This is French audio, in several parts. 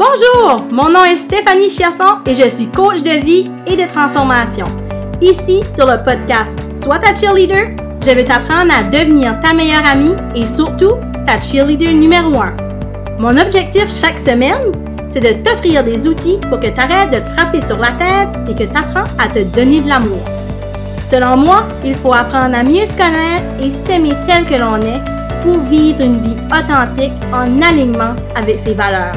Bonjour, mon nom est Stéphanie Chiasson et je suis coach de vie et de transformation. Ici, sur le podcast Sois ta cheerleader, je vais t'apprendre à devenir ta meilleure amie et surtout ta cheerleader numéro 1. Mon objectif chaque semaine, c'est de t'offrir des outils pour que tu arrêtes de te frapper sur la tête et que tu apprends à te donner de l'amour. Selon moi, il faut apprendre à mieux se connaître et s'aimer tel que l'on est pour vivre une vie authentique en alignement avec ses valeurs.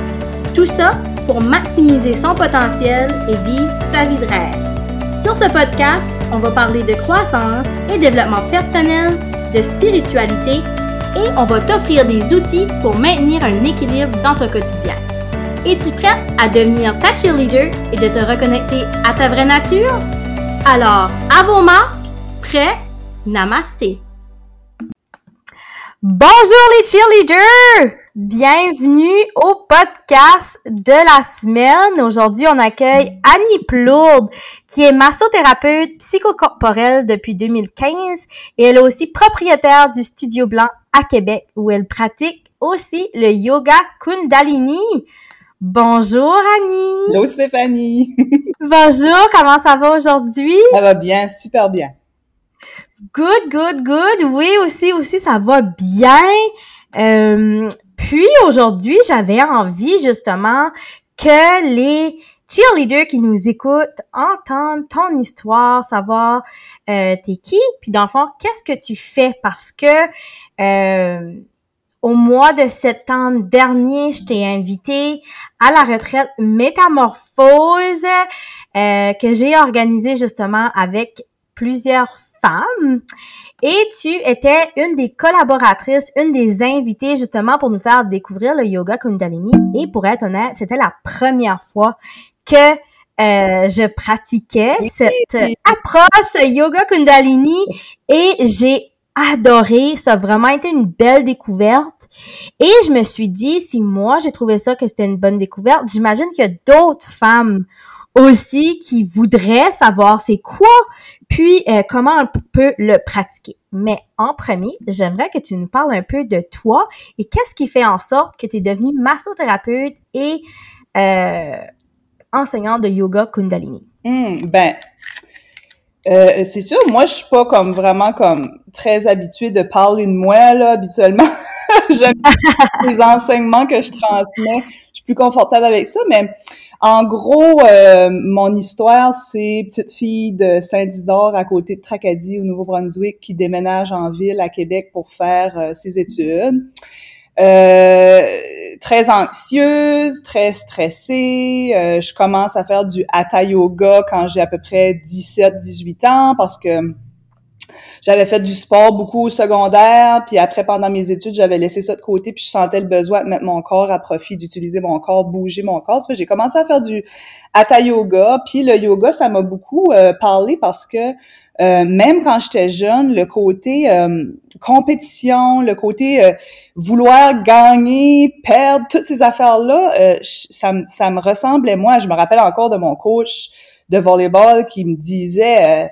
Tout ça pour maximiser son potentiel et vivre sa vie de rêve. Sur ce podcast, on va parler de croissance et développement personnel, de spiritualité et on va t'offrir des outils pour maintenir un équilibre dans ton quotidien. Es-tu prête à devenir ta cheerleader et de te reconnecter à ta vraie nature? Alors, à vos marques, prêt? Namasté! Bonjour les cheerleaders! Bienvenue au podcast de la semaine. Aujourd'hui, on accueille Annie Plourde, qui est massothérapeute psychocorporelle depuis 2015 et elle est aussi propriétaire du Studio Blanc à Québec où elle pratique aussi le yoga Kundalini. Bonjour Annie. Hello Stéphanie. Bonjour, comment ça va aujourd'hui? Ça va bien, super bien. Good, good, good. Oui, aussi, aussi, ça va bien. Euh, puis aujourd'hui, j'avais envie justement que les cheerleaders qui nous écoutent entendent ton histoire, savoir euh, t'es qui, puis dans le fond, qu'est-ce que tu fais? Parce que euh, au mois de septembre dernier, je t'ai invité à la retraite Métamorphose euh, que j'ai organisée justement avec plusieurs femmes. Et tu étais une des collaboratrices, une des invitées justement pour nous faire découvrir le yoga Kundalini. Et pour être honnête, c'était la première fois que euh, je pratiquais cette approche yoga Kundalini et j'ai adoré. Ça a vraiment été une belle découverte. Et je me suis dit, si moi j'ai trouvé ça que c'était une bonne découverte, j'imagine qu'il y a d'autres femmes aussi qui voudraient savoir c'est quoi, puis euh, comment on peut le pratiquer. Mais en premier, j'aimerais que tu nous parles un peu de toi et qu'est-ce qui fait en sorte que tu es devenue massothérapeute et euh, enseignante de yoga Kundalini? Hmm, ben, euh, c'est sûr, moi, je suis pas comme vraiment comme très habituée de parler de moi, là, habituellement. J'aime les enseignements que je transmets. Je suis plus confortable avec ça, mais en gros, euh, mon histoire, c'est petite fille de Saint-Isidore à côté de Tracadie au Nouveau-Brunswick qui déménage en ville à Québec pour faire euh, ses études. Euh, très anxieuse, très stressée. je commence à faire du hatha yoga quand j'ai à peu près 17-18 ans parce que j'avais fait du sport beaucoup au secondaire, puis après, pendant mes études, j'avais laissé ça de côté, puis je sentais le besoin de mettre mon corps à profit, d'utiliser mon corps, bouger mon corps. j'ai commencé à faire du hatha yoga, puis le yoga, ça m'a beaucoup euh, parlé parce que euh, même quand j'étais jeune, le côté euh, compétition, le côté vouloir gagner, perdre, toutes ces affaires-là, ça, ça me ressemblait moi. Je me rappelle encore de mon coach de volleyball qui me disait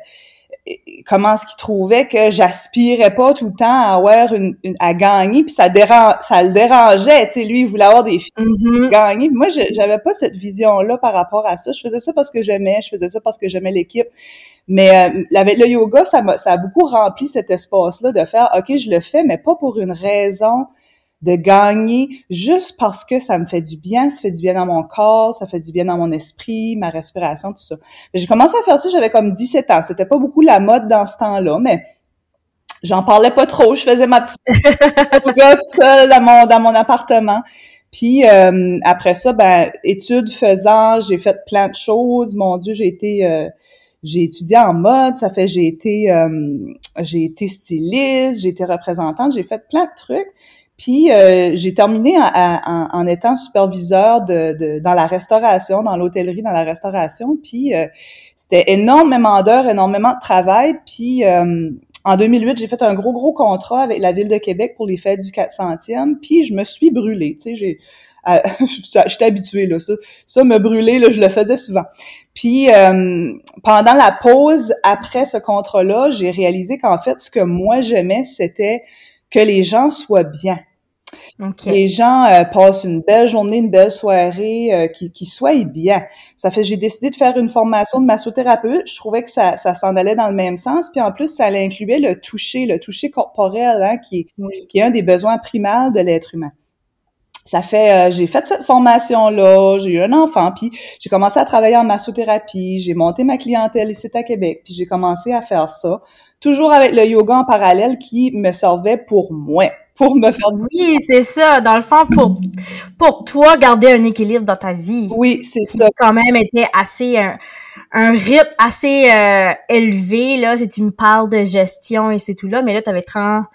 comment est-ce qu'il trouvait que j'aspirais pas tout le temps à avoir une, à gagner puis ça dérange ça le dérangeait tu sais lui il voulait avoir des filles mm-hmm. gagner. Moi j'avais pas cette vision là par rapport à ça. Je faisais ça parce que j'aimais je faisais ça parce que j'aimais l'équipe. Mais euh, le yoga ça m'a ça a beaucoup rempli cet espace là de faire ok je le fais mais pas pour une raison de gagner juste parce que ça me fait du bien, ça fait du bien dans mon corps, ça fait du bien dans mon esprit, ma respiration, tout ça. J'ai commencé à faire ça, j'avais comme 17 ans. C'était pas beaucoup la mode dans ce temps-là, mais j'en parlais pas trop. Je faisais ma petite yoga seule dans mon, dans mon appartement. Puis euh, après ça, ben études faisant, j'ai fait plein de choses. Mon Dieu, j'ai été euh, j'ai étudié en mode, ça fait j'ai été euh, j'ai été styliste, j'ai été représentante, j'ai fait plein de trucs. Puis euh, j'ai terminé en, étant superviseur de, dans la restauration, dans l'hôtellerie, dans la restauration. Puis euh, c'était énormément d'heures, énormément de travail. Puis euh, en 2008, j'ai fait un gros, gros contrat avec la Ville de Québec pour les fêtes du 400e. Puis je me suis brûlée. Tu sais, j'ai... j'étais habituée là ça ça me brûler là je le faisais souvent puis pendant la pause après ce contrat là j'ai réalisé qu'en fait ce que moi j'aimais c'était que les gens soient bien Les gens euh, passent une belle journée, une belle soirée, euh, qui, qui soient bien. Ça fait, j'ai décidé de faire une formation de massothérapeute. Je trouvais que ça, ça s'en allait dans le même sens. Puis en plus, ça incluait le toucher, le toucher corporel, hein, qui, qui est un des besoins primaires de l'être humain ça fait euh, j'ai fait cette formation là, j'ai eu un enfant puis j'ai commencé à travailler en massothérapie, j'ai monté ma clientèle ici à Québec, puis j'ai commencé à faire ça, toujours avec le yoga en parallèle qui me servait pour moi, pour me faire Oui, c'est ça, dans le fond pour pour toi garder un équilibre dans ta vie. Oui, c'est ça. quand même été assez un, un rythme assez euh, élevé là, si tu me parles de gestion et c'est tout là, mais là tu avais 30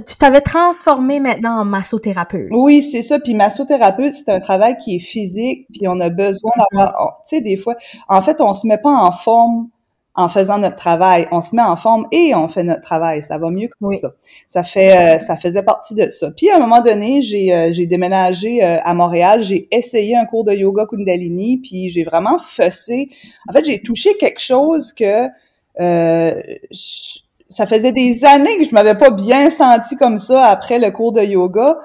tu t'avais transformé maintenant en massothérapeute. Oui, c'est ça. Puis massothérapeute, c'est un travail qui est physique, puis on a besoin d'avoir, tu sais, des fois, en fait, on se met pas en forme en faisant notre travail. On se met en forme et on fait notre travail. Ça va mieux que ça. Ça fait, euh, ça faisait partie de ça. Puis à un moment donné, j'ai, euh, j'ai déménagé euh, à Montréal. J'ai essayé un cours de yoga Kundalini, puis j'ai vraiment fessé. En fait, j'ai touché quelque chose que ça faisait des années que je m'avais pas bien senti comme ça après le cours de yoga.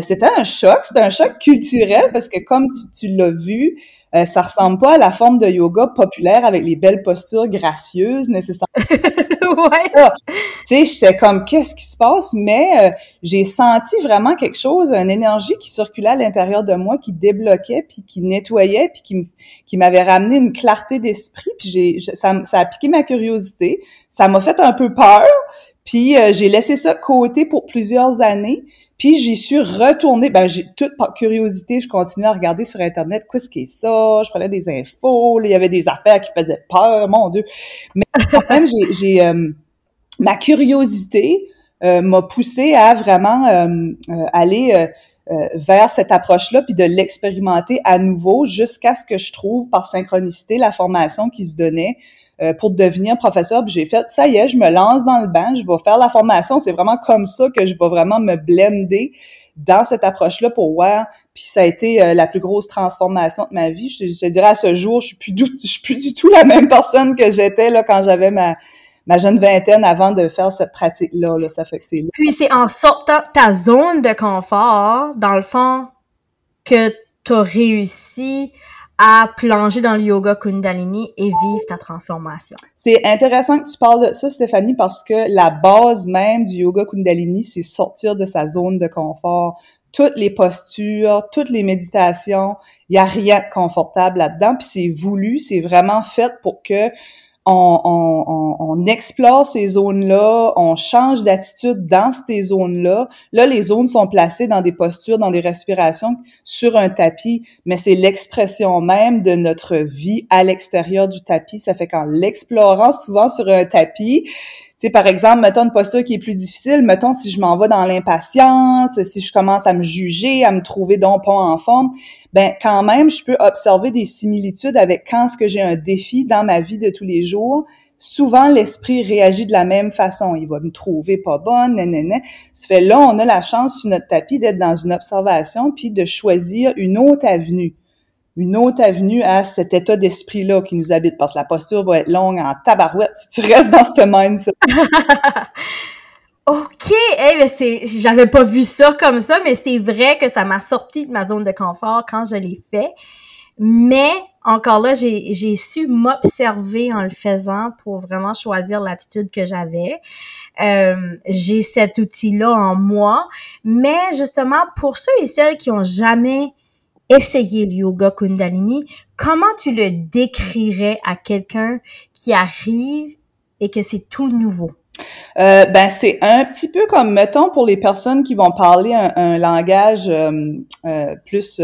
C'était un choc, c'était un choc culturel parce que comme tu, tu l'as vu, euh, ça ressemble pas à la forme de yoga populaire avec les belles postures gracieuses nécessairement. ouais. Ah, tu sais, j'étais comme qu'est-ce qui se passe, mais euh, j'ai senti vraiment quelque chose, une énergie qui circulait à l'intérieur de moi, qui débloquait, puis qui nettoyait, puis qui, qui m'avait ramené une clarté d'esprit, puis j'ai ça, ça a piqué ma curiosité, ça m'a fait un peu peur, puis euh, j'ai laissé ça de côté pour plusieurs années. Puis j'y suis retournée, ben j'ai toute par curiosité, je continuais à regarder sur internet qu'est-ce qui est ça, je prenais des infos, il y avait des affaires qui faisaient peur, mon dieu. Mais quand même j'ai euh, ma curiosité euh, m'a poussé à vraiment euh, aller vers cette approche-là, puis de l'expérimenter à nouveau jusqu'à ce que je trouve par synchronicité la formation qui se donnait euh, pour devenir professeur. j'ai fait, ça y est, je me lance dans le bain, je vais faire la formation. C'est vraiment comme ça que je vais vraiment me blender dans cette approche-là pour voir. Puis ça a été euh, la plus grosse transformation de ma vie. Je, te dirais à ce jour, je suis plus du, je suis plus du tout la même personne que j'étais là quand j'avais ma jeune vingtaine avant de faire cette pratique-là. Là, ça fait que c'est Puis c'est en sortant ta zone de confort, dans le fond, que tu as réussi à plonger dans le yoga Kundalini et vivre ta transformation. C'est intéressant que tu parles de ça, Stéphanie, parce que la base même du yoga Kundalini, c'est sortir de sa zone de confort. Toutes les postures, toutes les méditations, il y a rien de confortable là-dedans, puis c'est voulu, c'est vraiment fait pour que on, explore ces zones-là, on change d'attitude dans ces zones-là. Là, les zones sont placées dans des postures, dans des respirations sur un tapis, mais c'est l'expression même de notre vie à l'extérieur du tapis. Ça fait qu'en l'explorant souvent sur un tapis, sais, par exemple, mettons une posture qui est plus difficile, mettons si je m'en vais dans l'impatience, si je commence à me juger, à me trouver donc pas en forme, ben quand même, je peux observer des similitudes avec quand ce que j'ai un défi dans ma vie de tous les jours. Souvent, l'esprit réagit de la même façon. Il va me trouver pas bonne, nanana. Ça fait là, on a la chance sur notre tapis d'être dans une observation puis de choisir une autre avenue une autre avenue à cet état d'esprit-là qui nous habite, parce que la posture va être longue en tabarouette si tu restes dans ce mindset. OK! Hey, j'avais pas vu ça comme ça, mais c'est vrai que ça m'a sorti de ma zone de confort quand je l'ai fait. Mais encore là, j'ai, j'ai su m'observer en le faisant pour vraiment choisir l'attitude que j'avais. Euh, j'ai cet outil-là en moi. Mais justement, pour ceux et celles qui ont jamais essayer le yoga Kundalini, comment tu le décrirais à quelqu'un qui arrive et que c'est tout nouveau? Euh, ben c'est un petit peu comme mettons pour les personnes qui vont parler un, langage euh, euh, plus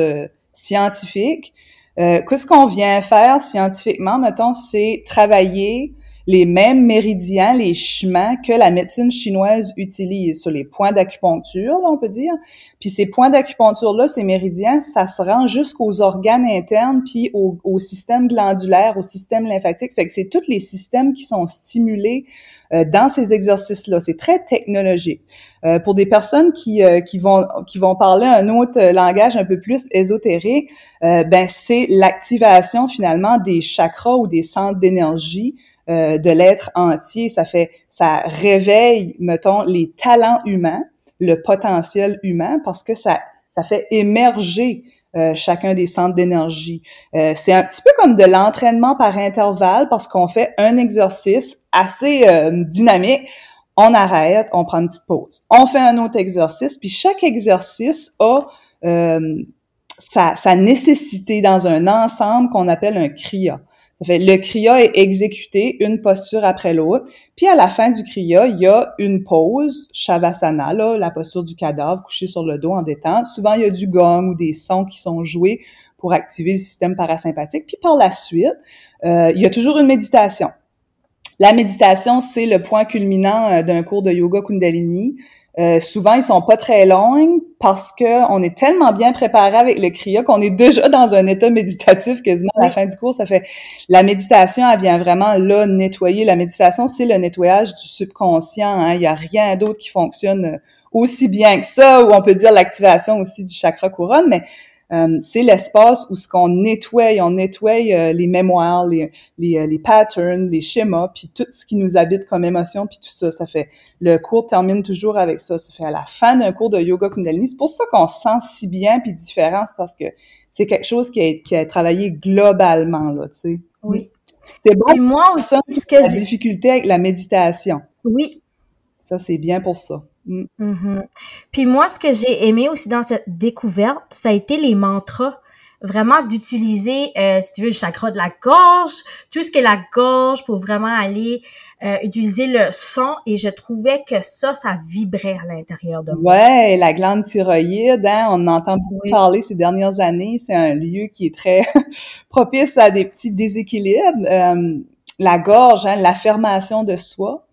scientifique. Qu'est-ce qu'on vient faire scientifiquement, mettons, c'est travailler les mêmes méridiens, les chemins que la médecine chinoise utilise sur les points d'acupuncture, on peut dire. Puis ces points d'acupuncture-là, ces méridiens, ça se rend jusqu'aux organes internes, puis au, au, système glandulaire, au système lymphatique. Fait que c'est tous les systèmes qui sont stimulés euh, dans ces exercices-là. C'est très technologique. Euh, pour des personnes qui, euh, qui, vont, qui vont parler un autre langage un peu plus ésotérique, ben c'est l'activation finalement des chakras ou des centres d'énergie euh, de l'être entier. Ça fait, ça réveille, mettons, les talents humains. le potentiel humain parce que ça, ça fait émerger euh, chacun des centres d'énergie. Euh, c'est un petit peu comme de l'entraînement par intervalle parce qu'on fait un exercice assez dynamique. On arrête, on prend une petite pause. On fait un autre exercice, puis chaque exercice a sa, nécessité dans un ensemble qu'on appelle un kriya. Ça fait le kriya est exécuté une posture après l'autre. Puis à la fin du kriya, il y a une pause, shavasana, là, la posture du cadavre couché sur le dos en détente. Souvent, il y a du gong ou des sons qui sont joués pour activer le système parasympathique. Puis par la suite, euh, il y a toujours une méditation. La méditation, c'est le point culminant euh, d'un cours de yoga Kundalini. Euh, souvent, ils sont pas très longs parce que on est tellement bien préparé avec le kriya qu'on est déjà dans un état méditatif quasiment à la fin du cours. Ça fait la méditation, elle vient vraiment là nettoyer. La méditation, c'est le nettoyage du subconscient. Hein. Il y a rien d'autre qui fonctionne aussi bien que ça, ou on peut dire l'activation aussi du chakra couronne, mais euh, c'est l'espace où ce qu'on nettoie, on nettoie euh, les mémoires, les, les, euh, les, patterns, les schémas, puis tout ce qui nous habite comme émotion, puis tout ça. Ça fait le cours termine toujours avec ça. Ça fait à la fin d'un cours de yoga Kundalini. C'est pour ça qu'on se sent si bien puis différent, parce que c'est quelque chose qui a, qui a travaillé globalement là, tu sais. Oui. C'est bon. Et moi aussi, ce que la difficulté avec la méditation. Oui. Ça c'est bien pour ça. Mm. Mm-hmm. Puis moi, ce que j'ai aimé aussi dans cette découverte, ça a été les mantras. Vraiment d'utiliser, euh, si tu veux, le chakra de la gorge, tout ce qui est la gorge pour vraiment aller euh, utiliser le son. Et je trouvais que ça, ça vibrait à l'intérieur de moi. Ouais, la glande thyroïde, hein, on entend beaucoup parler ces dernières années. C'est un lieu qui est très propice à des petits déséquilibres. Euh, la gorge, hein, l'affirmation de soi.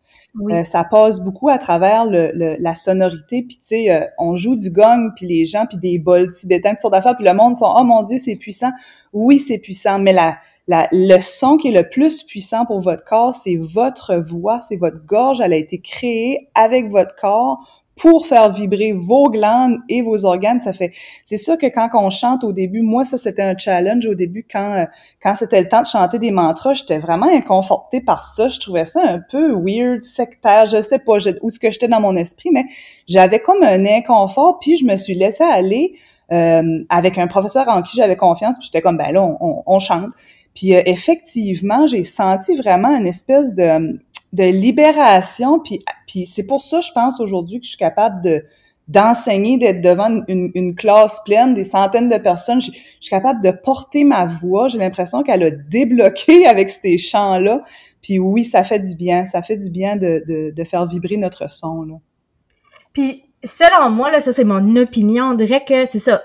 Euh, ça passe beaucoup à travers le, la sonorité. Puis tu sais, euh, on joue du gong, puis les gens, puis des bols tibétains, toutes sortes d'affaires, puis le monde sont « Oh mon Dieu, c'est puissant! » Oui, c'est puissant, mais la, la, le son qui est le plus puissant pour votre corps, c'est votre voix, c'est votre gorge. Elle a été créée avec votre corps pour faire vibrer vos glandes et vos organes. Ça fait, c'est sûr que quand on chante au début, moi ça c'était un challenge au début quand euh, quand c'était le temps de chanter des mantras, j'étais vraiment inconfortée par ça. Je trouvais ça un peu weird, sectaire, je sais pas où ce que j'étais dans mon esprit, mais j'avais comme un inconfort. Puis je me suis laissée aller euh, avec un professeur en qui j'avais confiance. Puis j'étais comme ben là on, on, chante. Puis euh, effectivement, j'ai senti vraiment une espèce de de libération. Puis, puis c'est pour ça, je pense, aujourd'hui que je suis capable de d'enseigner, d'être devant une, une, classe pleine, des centaines de personnes. Je, suis capable de porter ma voix. J'ai l'impression qu'elle a débloqué avec ces chants-là. Puis oui, ça fait du bien. Ça fait du bien de, de, de faire vibrer notre son. Là. Puis selon moi, là, ça c'est mon opinion, on dirait que c'est ça.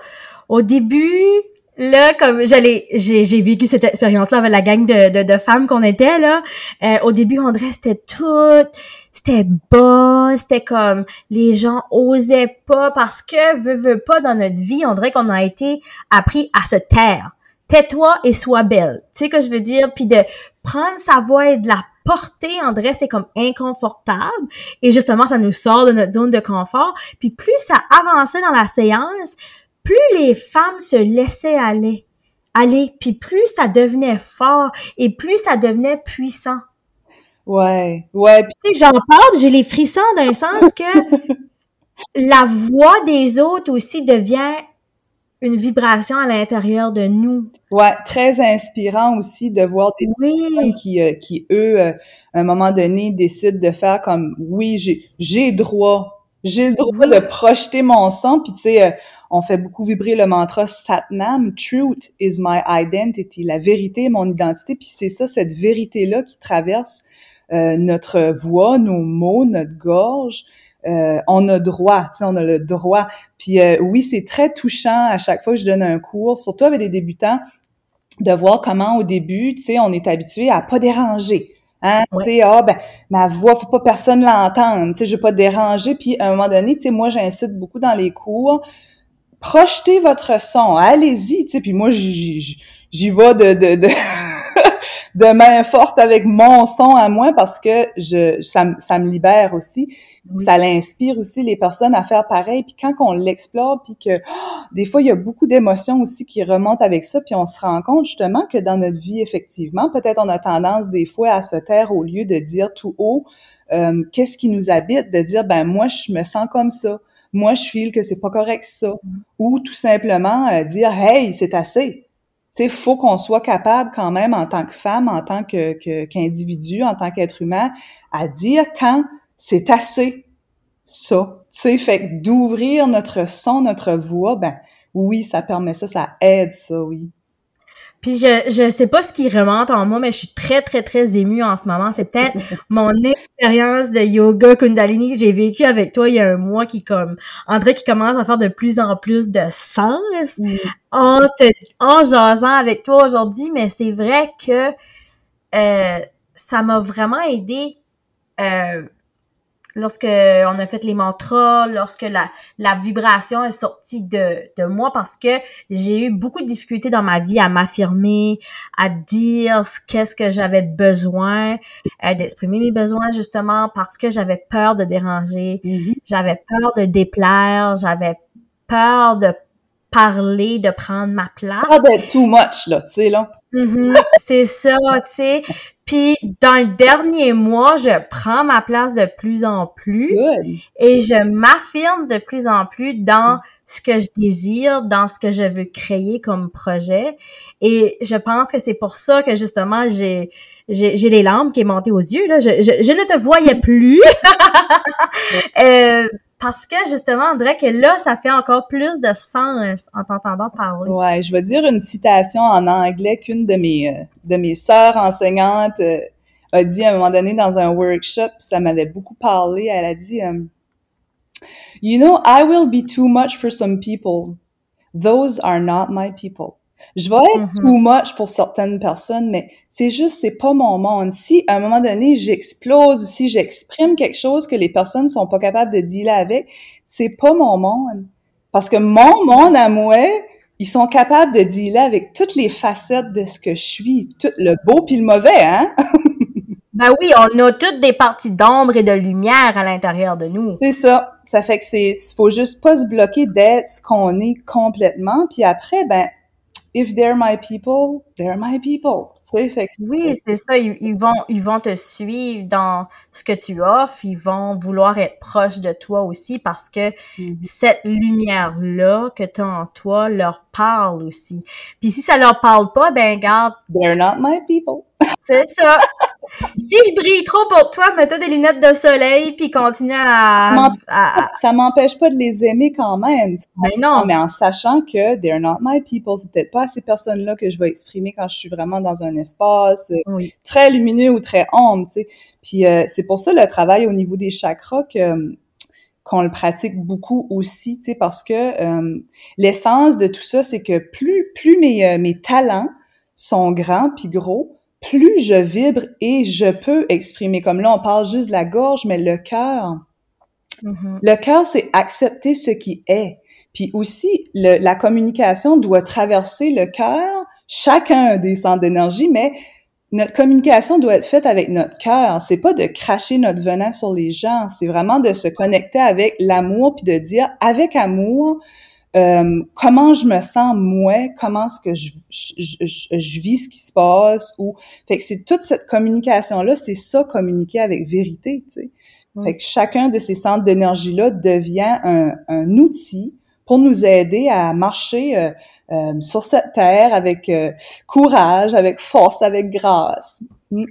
Au début, là, comme j'allais, j'ai, j'ai vécu cette expérience-là avec la gang de, de, de femmes qu'on était là. Euh, au début, on c'était tout, c'était bas, c'était comme les gens osaient pas parce que veut veut pas dans notre vie, on qu'on a été appris à se taire. Tais-toi et sois belle. Tu sais que je veux dire, puis de prendre sa voix et de la porter, on dirait c'est comme inconfortable et justement ça nous sort de notre zone de confort. Puis plus ça avançait dans la séance, plus les femmes se laissaient aller, aller, puis plus ça devenait fort et plus ça devenait puissant. Ouais, ouais. Tu sais, j'en parle, j'ai les frissons d'un sens que la voix des autres aussi devient une vibration à l'intérieur de nous. Ouais, très inspirant aussi de voir des oui. qui, euh, qui eux, euh, à un moment donné, décident de faire comme oui, j'ai j'ai droit j'ai le droit de projeter mon son, puis tu sais, euh, on fait beaucoup vibrer le mantra Satnam, Truth is my identity, la vérité est mon identité, puis c'est ça, cette vérité-là qui traverse euh, notre voix, nos mots, notre gorge. Euh, on a droit, tu sais, on a le droit. Puis oui, c'est très touchant à chaque fois que je donne un cours, surtout avec des débutants, de voir comment au début, tu sais, on est habitué à pas déranger Hein, tu sais, ah, ben, ma voix, faut pas personne l'entendre, tu sais, je vais pas déranger. Puis, à un moment donné, tu sais, moi, j'incite beaucoup dans les cours, projetez votre son, allez-y, tu sais, puis moi, j'y vais de, de, de de main forte avec mon son à moi parce que je ça, ça me libère aussi. Ça l'inspire aussi les personnes à faire pareil. Puis quand on l'explore, puis que des fois il y a beaucoup d'émotions aussi qui remontent avec ça, puis on se rend compte justement que dans notre vie effectivement, peut-être on a tendance des fois à se taire au lieu de dire tout haut euh, qu'est-ce qui nous habite, de dire ben moi je me sens comme ça moi je feel que c'est pas correct ça. Ou tout simplement euh, dire hey c'est assez. Tu faut qu'on soit capable quand même en tant que femme en tant que qu'individu en tant qu'être humain à dire quand c'est assez ça. Tu sais fait d'ouvrir notre son notre voix ben oui ça permet ça ça aide ça oui puis je je sais pas ce qui remonte en moi, mais je suis très très très émue en ce moment. C'est peut-être mon expérience de yoga Kundalini que j'ai vécu avec toi il y a un mois qui comme André qui commence à faire de plus en plus de sens mm. en te, en jasant avec toi aujourd'hui. Mais c'est vrai que euh, ça m'a vraiment aidé euh, lorsque on a fait les mantras, lorsque la, la vibration est sortie de, de moi parce que j'ai eu beaucoup de difficultés dans ma vie à m'affirmer, à dire qu'est-ce que j'avais besoin, euh, d'exprimer mes besoins justement parce que j'avais peur de déranger, mm-hmm. j'avais peur de déplaire, j'avais peur de parler, de prendre ma place. Pas d'être too much, là, tu sais, là. Mm-hmm. c'est ça, tu sais. Puis dans le dernier mois, je prends ma place de plus en plus et je m'affirme de plus en plus dans ce que je désire, dans ce que je veux créer comme projet. Et je pense que c'est pour ça que justement j'ai j'ai les larmes qui est montées aux yeux là. Je, je, ne te voyais plus. euh, parce que justement, on dirait que là, ça fait encore plus de sens en t'entendant parler. Ouais, je vais dire une citation en anglais qu'une de mes euh, de mes sœurs enseignantes euh, a dit à un moment donné dans un workshop, ça m'avait beaucoup parlé. Elle a dit, euh, "You know, I will be too much for some people. Those are not my people." Je vais être mm-hmm. too much pour certaines personnes, mais c'est juste, c'est pas mon monde. Si, à un moment donné, j'explose ou si j'exprime quelque chose que les personnes sont pas capables de dealer avec, c'est pas mon monde. Parce que mon monde à moi, ils sont capables de dealer avec toutes les facettes de ce que je suis, tout le beau puis le mauvais, hein? ben oui, on a toutes des parties d'ombre et de lumière à l'intérieur de nous. C'est ça. Ça fait que c'est, faut juste pas se bloquer d'être ce qu'on est complètement. Puis après, ben, if they're my people, they're my people. oui, c'est ça. Ils, vont, ils vont te suivre dans ce que tu offres. Ils vont vouloir être proches de toi aussi parce que mm-hmm. cette lumière-là que tu as en toi leur parle aussi. Puis si ça leur parle pas, ben garde. They're not my people. C'est ça. si je brille trop pour toi, mets-toi des lunettes de soleil puis continue à, Ça m'empêche pas de les aimer quand même. Ben non. Mais en sachant que they're not my people, c'est peut-être pas ces personnes-là que je vais exprimer quand je suis vraiment dans un espace euh, très lumineux ou très ombre, tu sais. Puis euh, c'est pour ça le travail au niveau des chakras que qu'on le pratique beaucoup aussi, tu sais, parce que euh, l'essence de tout ça, c'est que plus plus mes, mes talents sont grands puis gros, plus je vibre et je peux exprimer. Comme là, on parle juste de la gorge, mais le cœur, mm-hmm. le cœur, c'est accepter ce qui est. Puis aussi, la communication doit traverser le cœur, chacun des centres d'énergie, mais notre communication doit être faite avec notre cœur. C'est pas de cracher notre venin sur les gens, c'est vraiment de se connecter avec l'amour puis de dire avec amour, euh, comment je me sens moi, comment est-ce que je, je, je, vis ce qui se passe? Ou fait que c'est toute cette communication là, c'est ça communiquer avec vérité, tu sais. Fait que chacun de ces centres d'énergie là devient un, un, outil pour nous aider à marcher euh, euh sur cette terre avec euh, courage, avec force, avec grâce. Mm.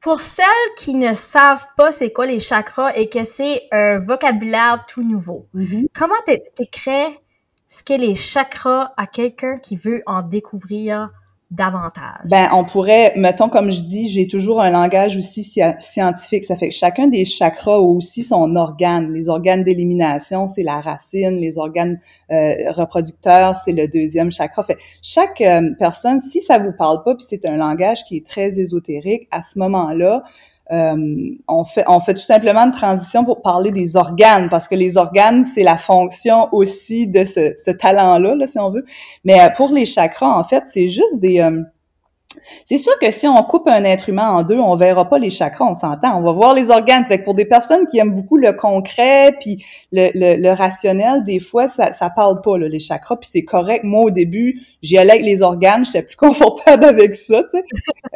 Pour celles qui ne savent pas c'est quoi les chakras et que c'est un vocabulaire tout nouveau, mm-hmm. comment t'expliquerais ce qu'est les chakras à quelqu'un qui veut en découvrir davantage? Ben, on pourrait, mettons, comme je dis, j'ai toujours un langage aussi scientifique. Ça fait que chacun des chakras a aussi son organe. Les organes d'élimination, c'est la racine. Les organes euh, reproducteurs, c'est le deuxième chakra. Chaque euh, personne, si ça vous parle pas, puis c'est un langage qui est très ésotérique, à ce moment-là, euh, on fait on fait tout simplement une transition pour parler des organes parce que les organes c'est la fonction aussi de ce, ce talent là, là si on veut. Mais euh, pour les chakras en fait c'est juste des euh, c'est sûr que si on coupe un être humain en deux, on verra pas les chakras, on s'entend. On va voir les organes. Fait que pour des personnes qui aiment beaucoup le concret puis le, rationnel, des fois ça ça parle pas les chakras. Puis c'est correct. Moi au début, j'y allais avec les organes, j'étais plus confortable avec ça. Tu sais.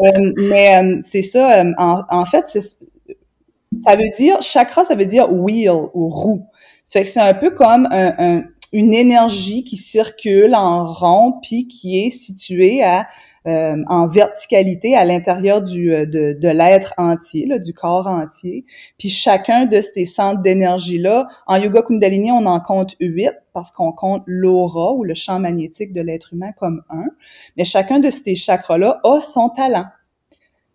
Euh, mais euh, c'est ça. Euh, en, fait, ça veut dire, chakra, ça veut dire wheel ou roue. Ça fait que c'est un peu comme un, une énergie qui circule en rond puis qui est située à euh, en verticalité à l'intérieur du euh, de, de l'être entier, là, du corps entier. Puis chacun de ces centres d'énergie là, en yoga Kundalini, on en compte huit parce qu'on compte l'aura ou le champ magnétique de l'être humain comme un. Mais chacun de ces chakras là a son talent.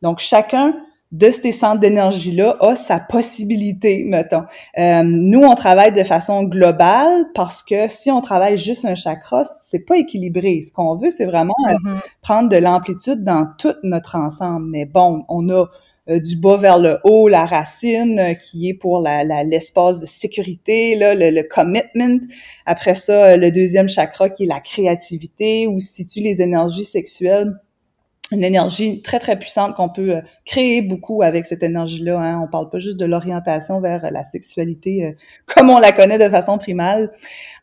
Donc chacun de ces centres d'énergie-là a sa possibilité, mettons. Euh, nous, on travaille de façon globale parce que si on travaille juste un chakra, c'est pas équilibré. Ce qu'on veut, c'est vraiment euh, mm-hmm. prendre de l'amplitude dans tout notre ensemble. Mais bon, on a euh, du bas vers le haut, la racine qui est pour la, l'espace de sécurité, là, le, le, commitment. Après ça, le deuxième chakra qui est la créativité, où se situent les énergies sexuelles une énergie très très puissante qu'on peut euh, créer beaucoup avec cette énergie-là. Hein. On parle pas juste de l'orientation vers la sexualité euh, comme on la connaît de façon primale.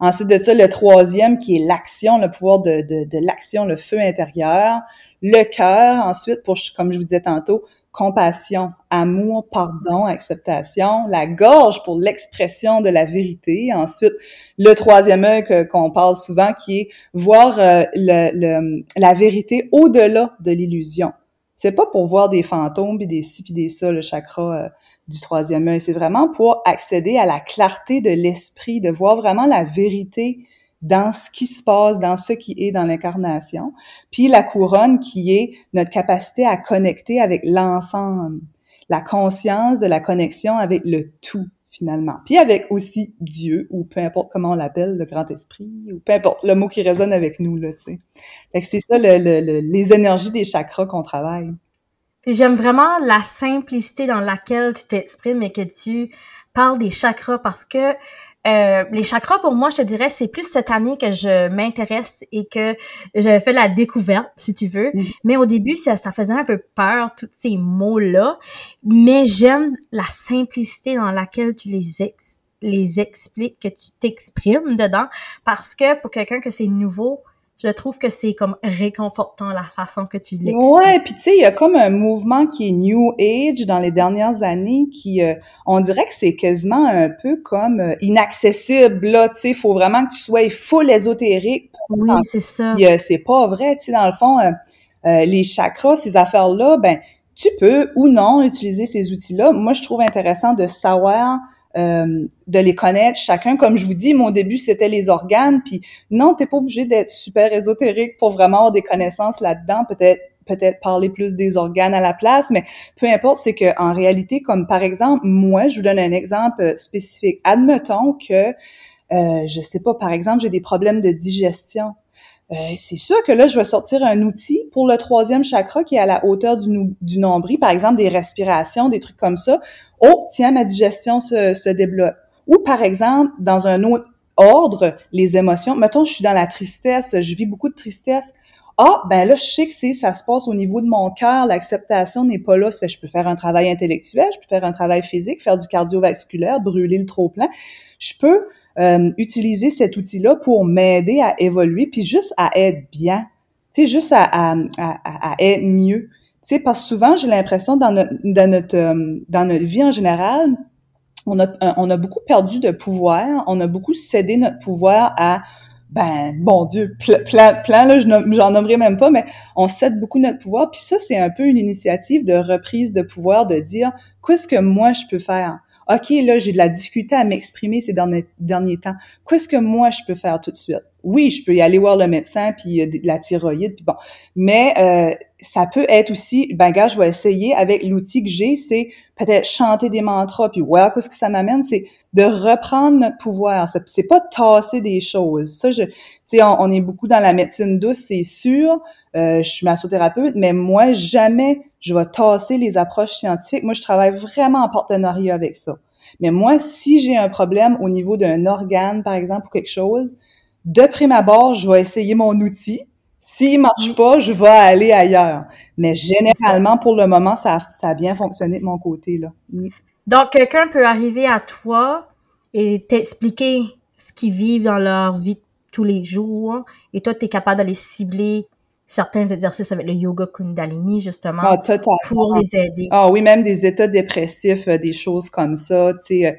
Ensuite de ça, le troisième qui est l'action, le pouvoir de, de, de l'action, le feu intérieur, le cœur. Ensuite, pour comme je vous disais tantôt, compassion, amour, pardon, acceptation, la gorge pour l'expression de la vérité. Ensuite, le troisième œil qu'on parle souvent, qui est voir euh, la vérité au-delà de l'illusion. C'est pas pour voir des fantômes puis des ci puis des ça, le chakra euh, du troisième œil. C'est vraiment pour accéder à la clarté de l'esprit, de voir vraiment la vérité dans ce qui se passe, dans ce qui est dans l'incarnation. Puis la couronne qui est notre capacité à connecter avec l'ensemble, la conscience de la connexion avec le tout finalement. Puis avec aussi Dieu, ou peu importe comment on l'appelle, le grand esprit, ou peu importe le mot qui résonne avec nous, là, tu sais. C'est ça, le, les énergies des chakras qu'on travaille. J'aime vraiment la simplicité dans laquelle tu t'exprimes et que tu parles des chakras parce que euh, les chakras, pour moi, je te dirais, c'est plus cette année que je m'intéresse et que j'ai fait la découverte, si tu veux. Mm. Mais au début, ça, ça faisait un peu peur, tous ces mots-là. Mais j'aime la simplicité dans laquelle tu les, ex les expliques, que tu t'exprimes dedans. Parce que pour quelqu'un que c'est nouveau, je trouve que c'est comme réconfortant la façon que tu l'expliques. Ouais, puis tu sais, il y a comme un mouvement qui est New Age dans les dernières années qui, euh, on dirait que c'est quasiment un peu comme euh, inaccessible, là, tu sais, il faut vraiment que tu sois full ésotérique. Oui, c'est ça. Euh, c'est pas vrai, tu sais, dans le fond, les chakras, ces affaires-là, ben, tu peux ou non utiliser ces outils-là. Moi, je trouve intéressant de savoir euh, de les connaître chacun. Comme je vous dis, mon début, c'était les organes. Puis non, t'es pas obligé d'être super ésotérique pour vraiment avoir des connaissances là-dedans. Peut-être peut-être parler plus des organes à la place, mais peu importe, c'est que en réalité, comme par exemple, moi, je vous donne un exemple spécifique. Admettons que, euh, je sais pas, par exemple, j'ai des problèmes de digestion. Euh, c'est sûr que là, je vais sortir un outil pour le troisième chakra qui est à la hauteur du, nombril, par exemple des respirations, des trucs comme ça. Oh, tiens, ma digestion se, se débloque. Ou par exemple, dans un autre ordre, les émotions. Mettons, je suis dans la tristesse, je vis beaucoup de tristesse. Ah, ben là, je sais que c'est, ça se passe au niveau de mon cœur, l'acceptation n'est pas là. Ça fait je peux faire un travail intellectuel, je peux faire un travail physique, faire du cardiovasculaire, brûler le trop-plein. Je peux euh, utiliser cet outil-là pour m'aider à évoluer, puis juste à être bien, tu sais, juste à, à, à, être mieux. Tu sais, parce que souvent, j'ai l'impression dans notre, dans notre, euh, dans notre vie en général, on a, on a beaucoup perdu de pouvoir, on a beaucoup cédé notre pouvoir à ben, bon Dieu, plein, plein, là, j'en nommerai même pas, mais on cède beaucoup notre pouvoir. Puis ça, c'est un peu une initiative de reprise de pouvoir, de dire, qu'est-ce que moi je peux faire? OK, là, j'ai de la difficulté à m'exprimer ces derniers, derniers temps. Qu'est-ce que moi, je peux faire tout de suite? Oui, je peux y aller voir le médecin, puis euh, la thyroïde, puis bon. Mais euh, ça peut être aussi, ben gars, je vais essayer avec l'outil que j'ai, c'est peut-être chanter des mantras, puis ouais, qu'est-ce que ça m'amène, c'est de reprendre notre pouvoir. C'est pas tasser des choses. Ça, je, tu sais, on, est beaucoup dans la médecine douce, c'est sûr. Euh, je suis massothérapeute, mais moi, jamais je vais tasser les approches scientifiques. Moi, je travaille vraiment en partenariat avec ça. Mais moi, si j'ai un problème au niveau d'un organe, par exemple, ou quelque chose, de prime abord, je vais essayer mon outil. S'il marche pas, je vais aller ailleurs. Mais généralement, pour le moment, ça, ça a bien fonctionné de mon côté, là. Donc, quelqu'un peut arriver à toi et t'expliquer ce qu'ils vivent dans leur vie tous les jours, et toi, tu es capable d'aller cibler certains exercices avec le yoga Kundalini, justement, Ah, pour les aider. Ah oui, même des états dépressifs, euh, des choses comme ça, tu sais, euh,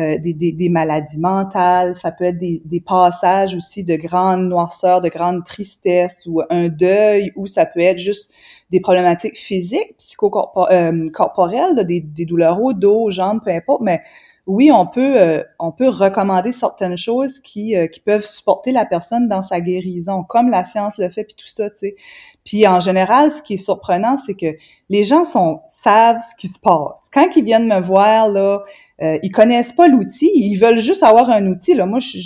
euh, des, des, des, maladies mentales, ça peut être des, des passages aussi de grande noirceur, de grande tristesse ou un deuil, ou ça peut être juste des problématiques physiques, psychocorporelles, des, des douleurs au dos, aux jambes, peu importe, mais oui, on peut euh, on peut recommander certaines choses qui euh, qui peuvent supporter la personne dans sa guérison, comme la science le fait puis tout ça, tu sais. Puis en général, ce qui est surprenant, c'est que les gens sont savent ce qui se passe. Quand ils viennent me voir là, euh, ils connaissent pas l'outil, ils veulent juste avoir un outil là. Moi, je,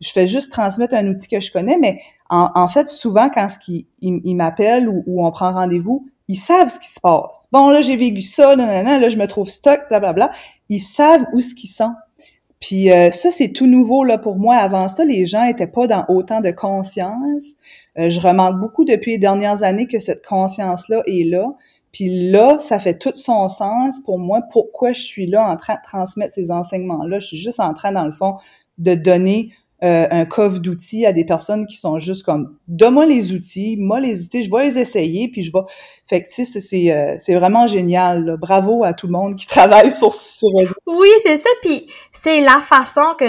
je, fais juste transmettre un outil que je connais, mais en, en fait, souvent quand ce qui ils, m'appellent ou, ou on prend rendez-vous, ils savent ce qui se passe. Bon, là, j'ai vécu ça, nanana, là, je me trouve stock, blablabla. Ils savent où ce qu'ils sont. Puis euh, ça, c'est tout nouveau là pour moi. Avant ça, les gens étaient pas dans autant de conscience. Euh, je remarque beaucoup depuis les dernières années que cette conscience-là est là. Puis là, ça fait tout son sens pour moi. Pourquoi je suis là en train de transmettre ces enseignements-là? Je suis juste en train, dans le fond, de donner euh, un coffre d'outils à des personnes qui sont juste comme donne-moi les outils, moi les outils, je vais les essayer puis je vais fait que tu sais c'est euh, c'est vraiment génial. Bravo à tout le monde qui travaille sur sur Oui, c'est ça puis c'est la façon que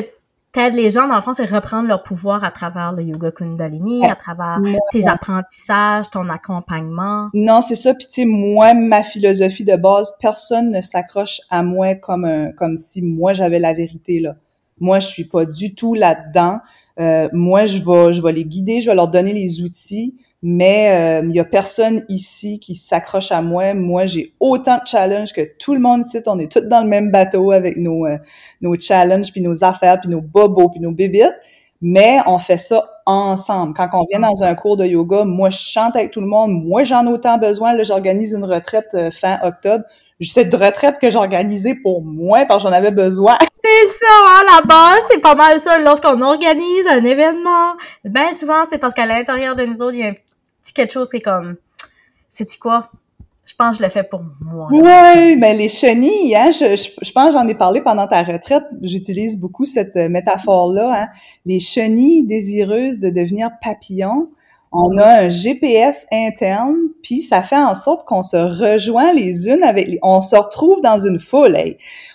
t'aides les gens dans le fond c'est reprendre leur pouvoir à travers le yoga kundalini, à travers tes apprentissages, ton accompagnement. Non, c'est ça puis tu sais moi ma philosophie de base, personne ne s'accroche à moi comme un, comme si moi j'avais la vérité là moi, je suis pas du tout là-dedans. Euh, moi, je vais, je vais les guider, je vais leur donner les outils, mais euh, il y a personne ici qui s'accroche à moi. Moi, j'ai autant de challenges que tout le monde ici. On est tous dans le même bateau avec nos, euh, nos challenges, puis nos affaires, puis nos bobos, puis nos bébites. Mais on fait ça ensemble. Quand on vient dans un cours de yoga, moi, je chante avec tout le monde. Moi, j'en ai autant besoin. Là, j'organise une retraite euh, fin octobre cette retraite que j'organisais pour moi parce que j'en avais besoin. C'est ça, hein, la base, c'est pas mal ça. Lorsqu'on organise un événement, bien souvent, c'est parce qu'à l'intérieur de nous autres, il y a un petit quelque chose qui est comme, sais-tu quoi? Je pense que je le fais pour moi. Oui, mais les chenilles, hein, je, je, pense j'en ai parlé pendant ta retraite. J'utilise beaucoup cette euh, métaphore-là. Hein. Les chenilles désireuses de devenir papillons on a un GPS interne, puis ça fait en sorte qu'on se rejoint les unes avec les... On se retrouve dans une foule,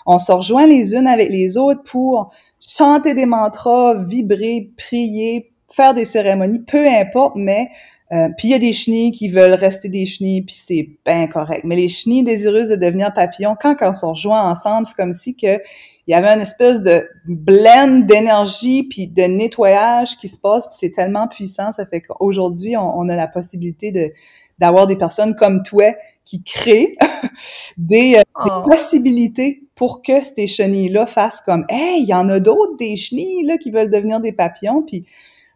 On se rejoint les unes avec les autres pour chanter des mantras, vibrer, prier, faire des cérémonies, peu importe, mais euh, puis il y a des chenilles qui veulent rester des chenilles, puis c'est bien correct. Mais les chenilles désireuses de devenir papillons, quand, quand on se rejoint ensemble, c'est comme si que il y avait une espèce de blend d'énergie puis de nettoyage qui se passe, puis c'est tellement puissant, ça fait qu'aujourd'hui, on, a la possibilité de d'avoir des personnes comme toi qui créent des, euh, oh. possibilités pour que ces chenilles-là fassent comme « Hey, il y en a d'autres, des chenilles là, qui veulent devenir des papillons. » Puis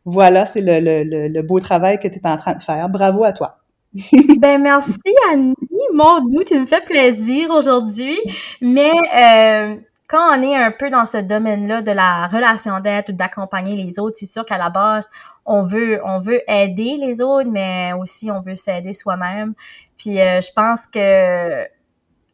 voilà, c'est le, le, le, beau travail que tu es en train de faire. Bravo à toi. ben merci Annie, mon Dieu, tu me fais plaisir aujourd'hui. Mais euh, quand on est un peu dans ce domaine-là de la relation d'aide ou d'accompagner les autres, c'est sûr qu'à la base, on veut on veut aider les autres, mais aussi on veut s'aider soi-même. Puis euh, je pense que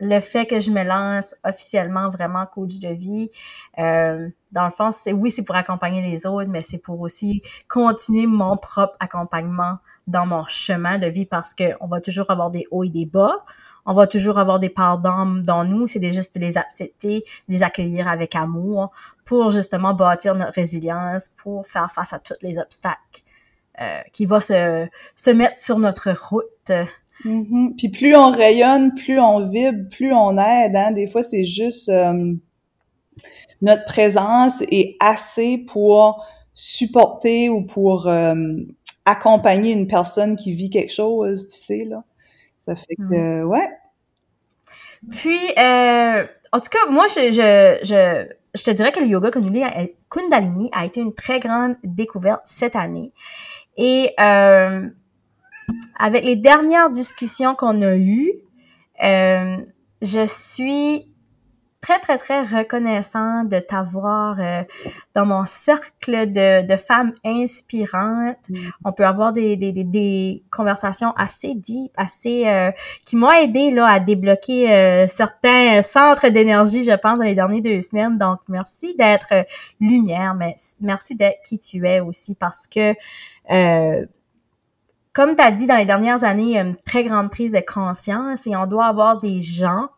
le fait que je me lance officiellement vraiment coach de vie, euh, dans le fond, c'est oui, c'est pour accompagner les autres, mais c'est pour aussi continuer mon propre accompagnement dans mon chemin de vie parce que on va toujours avoir des hauts et des bas on va toujours avoir des parts d'âme dans nous, c'est juste de les accepter, les accueillir avec amour pour justement bâtir notre résilience, pour faire face à tous les obstacles euh, qui vont se, se mettre sur notre route. Mm-hmm. Puis plus on rayonne, plus on vibre, plus on aide. Hein? Des fois, c'est juste euh, notre présence est assez pour supporter ou pour euh, accompagner une personne qui vit quelque chose, tu sais, là. Ça fait que, ouais. Puis, euh, en tout cas, moi, je, je, je, je te dirais que le yoga Kundalini a été une très grande découverte cette année. Et euh, avec les dernières discussions qu'on a eues, euh, je suis très, très, très reconnaissant de t'avoir euh, dans mon cercle de, de femmes inspirantes. Mm. On peut avoir des, des, des, des, conversations assez deep, assez euh, qui m'ont aidé là à débloquer euh, certains centres d'énergie, je pense, dans les dernières deux semaines. Donc, merci d'être lumière, mais merci d'être qui tu es aussi parce que comme tu as dit, dans les dernières années, il y a une très grande prise de conscience et on doit avoir des gens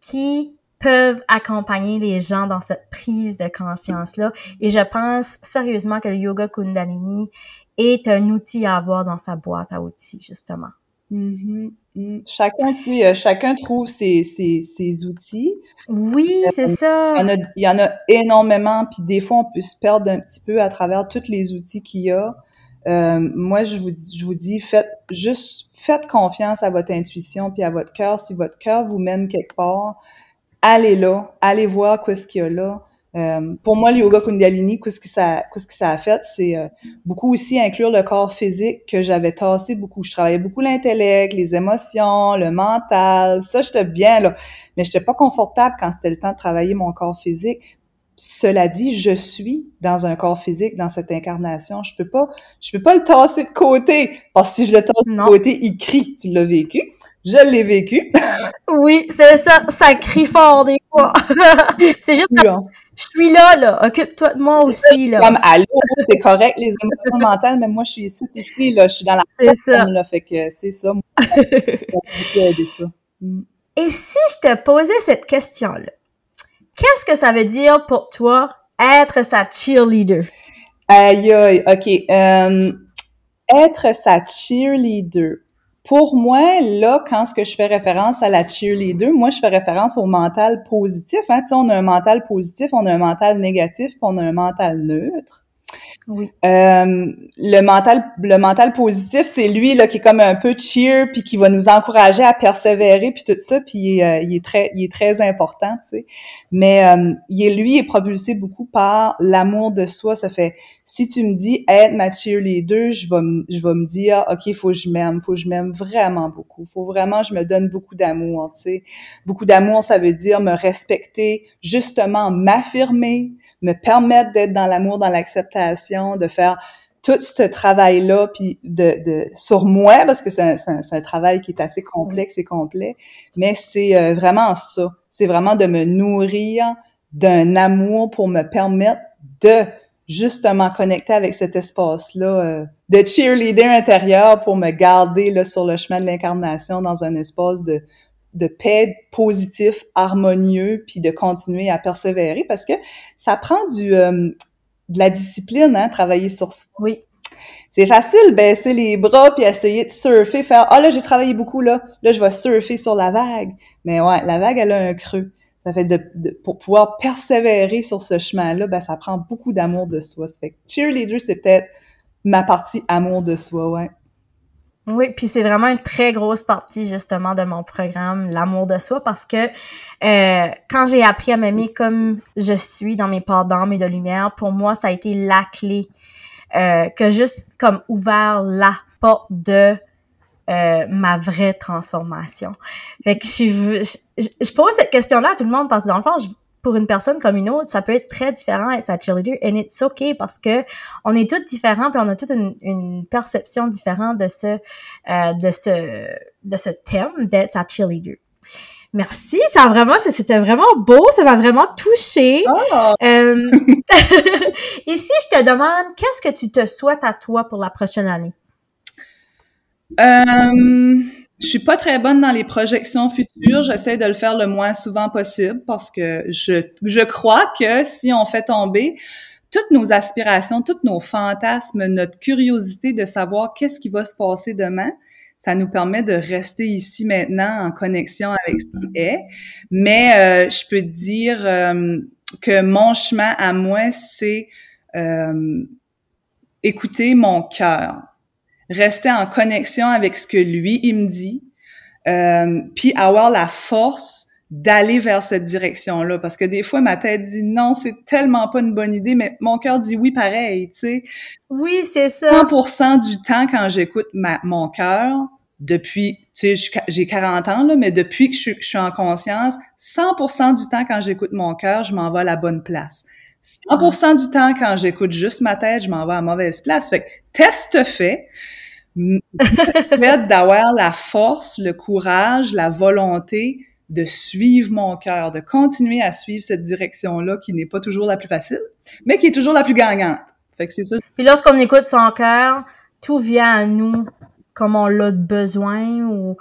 qui peuvent accompagner les gens dans cette prise de conscience-là. Et je pense sérieusement que le yoga Kundalini est un outil à avoir dans sa boîte à outils, justement. Mm-hmm. Mm. Chacun, tu chacun trouve ses, ses, ses outils. Oui, euh, c'est ça. Il y, en a, il y en a énormément, puis des fois, on peut se perdre un petit peu à travers tous les outils qu'il y a. Euh, moi, je vous, dis, je vous dis, faites juste, faites confiance à votre intuition puis à votre cœur. Si votre cœur vous mène quelque part, allez là, allez voir qu'est-ce qu'il y a là. Euh, pour moi, le yoga Kundalini, qu'est-ce que ça, qu'est-ce que ça a fait, c'est euh, beaucoup aussi inclure le corps physique que j'avais tassé beaucoup. Je travaillais beaucoup l'intellect, les émotions, le mental. Ça, j'étais bien là, mais j'étais pas confortable quand c'était le temps de travailler mon corps physique. Cela dit, je suis dans un corps physique dans cette incarnation. Je peux pas, je peux pas le tasser de côté. Parce que si je le tasse de côté, il crie. Tu l'as vécu. Je l'ai vécu. oui, c'est ça. Ça crie fort des fois. c'est juste que je suis là, là. Occupe-toi de moi aussi, là. Comme, allô, c'est correct, les émotions mentales, mais moi, je suis ici, ici, là. Je suis dans la C'est ça. Là, fait que c'est ça. Moi, ça. Mm. Et si je te posais cette question-là, Qu'est-ce que ça veut dire pour toi être sa cheerleader? Aïe, aïe, OK. Euh, être sa cheerleader. Pour moi, là, quand ce que je fais référence à la cheerleader, moi, je fais référence au mental positif. Hein. Tu sais, on a un mental positif, on a un mental négatif, puis on a un mental neutre. Oui. Euh, le mental, le mental positif, c'est lui là qui est comme un peu cheer puis qui va nous encourager à persévérer puis tout ça puis euh, il est très, il est très important, tu sais. Mais euh, il est lui est propulsé beaucoup par l'amour de soi. Ça fait si tu me dis être ma cheerleader, je vais, je vais me dire ok, faut que je m'aime, faut que je m'aime vraiment beaucoup, faut vraiment je me donne beaucoup d'amour, tu sais. Beaucoup d'amour, ça veut dire me respecter, justement m'affirmer me permettre d'être dans l'amour, dans l'acceptation, de faire tout ce travail-là, puis de, de sur moi, parce que c'est un, un, travail qui est assez complexe et complet, mais c'est euh, vraiment ça. C'est vraiment de me nourrir d'un amour pour me permettre de justement connecter avec cet espace-là euh, de cheerleader intérieur pour me garder là, sur le chemin de l'incarnation dans un espace de, de paix positif, harmonieux, puis de continuer à persévérer parce que ça prend du euh, de la discipline, hein, travailler sur soi. Oui. C'est facile baisser les bras puis essayer de surfer, faire ah là j'ai travaillé beaucoup là, là je vais surfer sur la vague. Mais ouais, la vague elle a un creux. Ça fait de, pour pouvoir persévérer sur ce chemin-là, ben ça prend beaucoup d'amour de soi. Ça fait que cheerleader c'est peut-être ma partie amour de soi, ouais. Oui, puis c'est vraiment une très grosse partie justement de mon programme, l'amour de soi, parce que euh, quand j'ai appris à m'aimer comme je suis dans mes parts d'âme et de lumière, pour moi, ça a été la clé euh, que juste comme ouvert la porte de euh, ma vraie transformation. Fait que je, je, je pose cette question-là à tout le monde parce que dans le fond, je, pour une personne comme une autre, ça peut être très différent et sa cheerleader, and it's okay parce que on est tous différents puis on a toute une, une perception différente de ce, euh, de ce, de ce thème d'être sa cheerleader. Merci, ça a vraiment, c'était vraiment beau, ça m'a vraiment touché. Oh. Euh, et si je te demande, qu'est-ce que tu te souhaites à toi pour la prochaine année? Euh je suis pas très bonne dans les projections futures. J'essaie de le faire le moins souvent possible parce que je, je crois que si on fait tomber toutes nos aspirations, tous nos fantasmes, notre curiosité de savoir qu'est-ce qui va se passer demain, ça nous permet de rester ici maintenant en connexion avec ce qui est. Mais euh, je peux te dire euh, que mon chemin à moi, c'est euh, écouter mon cœur rester en connexion avec ce que lui, il me dit, euh, puis avoir la force d'aller vers cette direction-là. Parce que des fois, ma tête dit non, c'est tellement pas une bonne idée, mais mon cœur dit oui pareil, tu sais. Oui, c'est ça. 100% du temps quand j'écoute mon cœur, depuis, tu sais, j'ai 40 ans, là, mais depuis que je, je suis en conscience, 100% du temps quand j'écoute mon cœur, je m'en vais à la bonne place. 100% du temps, quand j'écoute juste ma tête, je m'en vais à mauvaise place. Fait que test fait, fait d'avoir la force, le courage, la volonté de suivre mon cœur, de continuer à suivre cette direction-là qui n'est pas toujours la plus facile, mais qui est toujours la plus gagnante. Fait que c'est ça. Puis lorsqu'on écoute son cœur, tout vient à nous comme on l'a besoin ou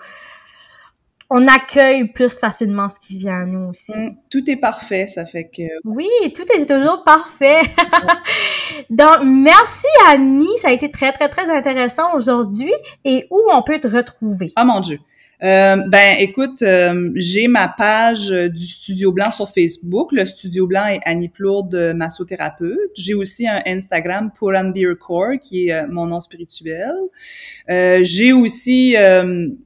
on accueille plus facilement ce qui vient à nous aussi. Mm, tout est parfait, ça fait que... Oui, tout est toujours parfait. Donc, merci Annie, ça a été très, très, très intéressant aujourd'hui. Et où on peut te retrouver? Ah mon Dieu. Euh, ben, écoute, euh, j'ai ma page euh, du Studio Blanc sur Facebook. Le Studio Blanc est Annie Plourde, massothérapeute. J'ai aussi un Instagram, Puran Beer Core, qui est mon nom spirituel. j'ai aussi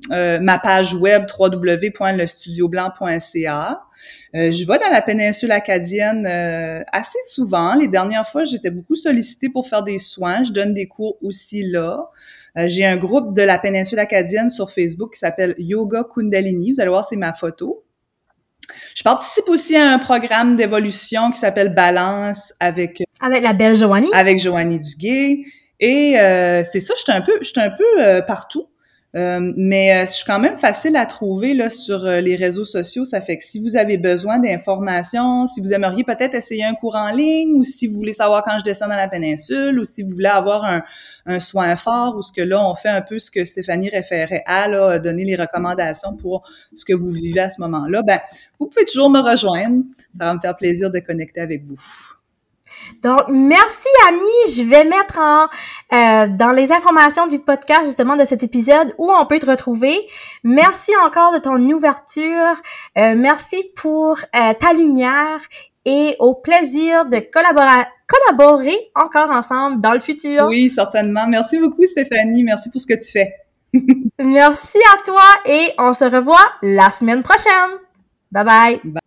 ma page web www.lestudioblanc.ca. je vais dans la péninsule acadienne assez souvent. Les dernières fois, j'étais beaucoup sollicitée pour faire des soins. Je donne des cours aussi là. Euh, j'ai un groupe de la péninsule acadienne sur Facebook qui s'appelle Yoga Kundalini. Vous allez voir, c'est ma photo. Je participe aussi à un programme d'évolution qui s'appelle Balance avec avec la belle Joanie. Avec Joanie Duguay. Et euh, c'est ça, je suis un peu, je suis un peu euh, partout. Euh, mais euh, je suis quand même facile à trouver là sur euh, les réseaux sociaux. Ça fait que si vous avez besoin d'informations, si vous aimeriez peut-être essayer un cours en ligne, ou si vous voulez savoir quand je descends dans la péninsule, ou si vous voulez avoir un, un soin fort, ou ce que là on fait un peu ce que Stéphanie référait à, là, donner les recommandations pour ce que vous vivez à ce moment-là, ben vous pouvez toujours me rejoindre. Ça va me faire plaisir de connecter avec vous. Donc, merci Annie. Je vais mettre en euh, dans les informations du podcast justement de cet épisode où on peut te retrouver. Merci encore de ton ouverture. Euh, merci pour euh, ta lumière et au plaisir de collaborer collaborer encore ensemble dans le futur. Oui, certainement. Merci beaucoup Stéphanie. Merci pour ce que tu fais. merci à toi et on se revoit la semaine prochaine. bye. bye.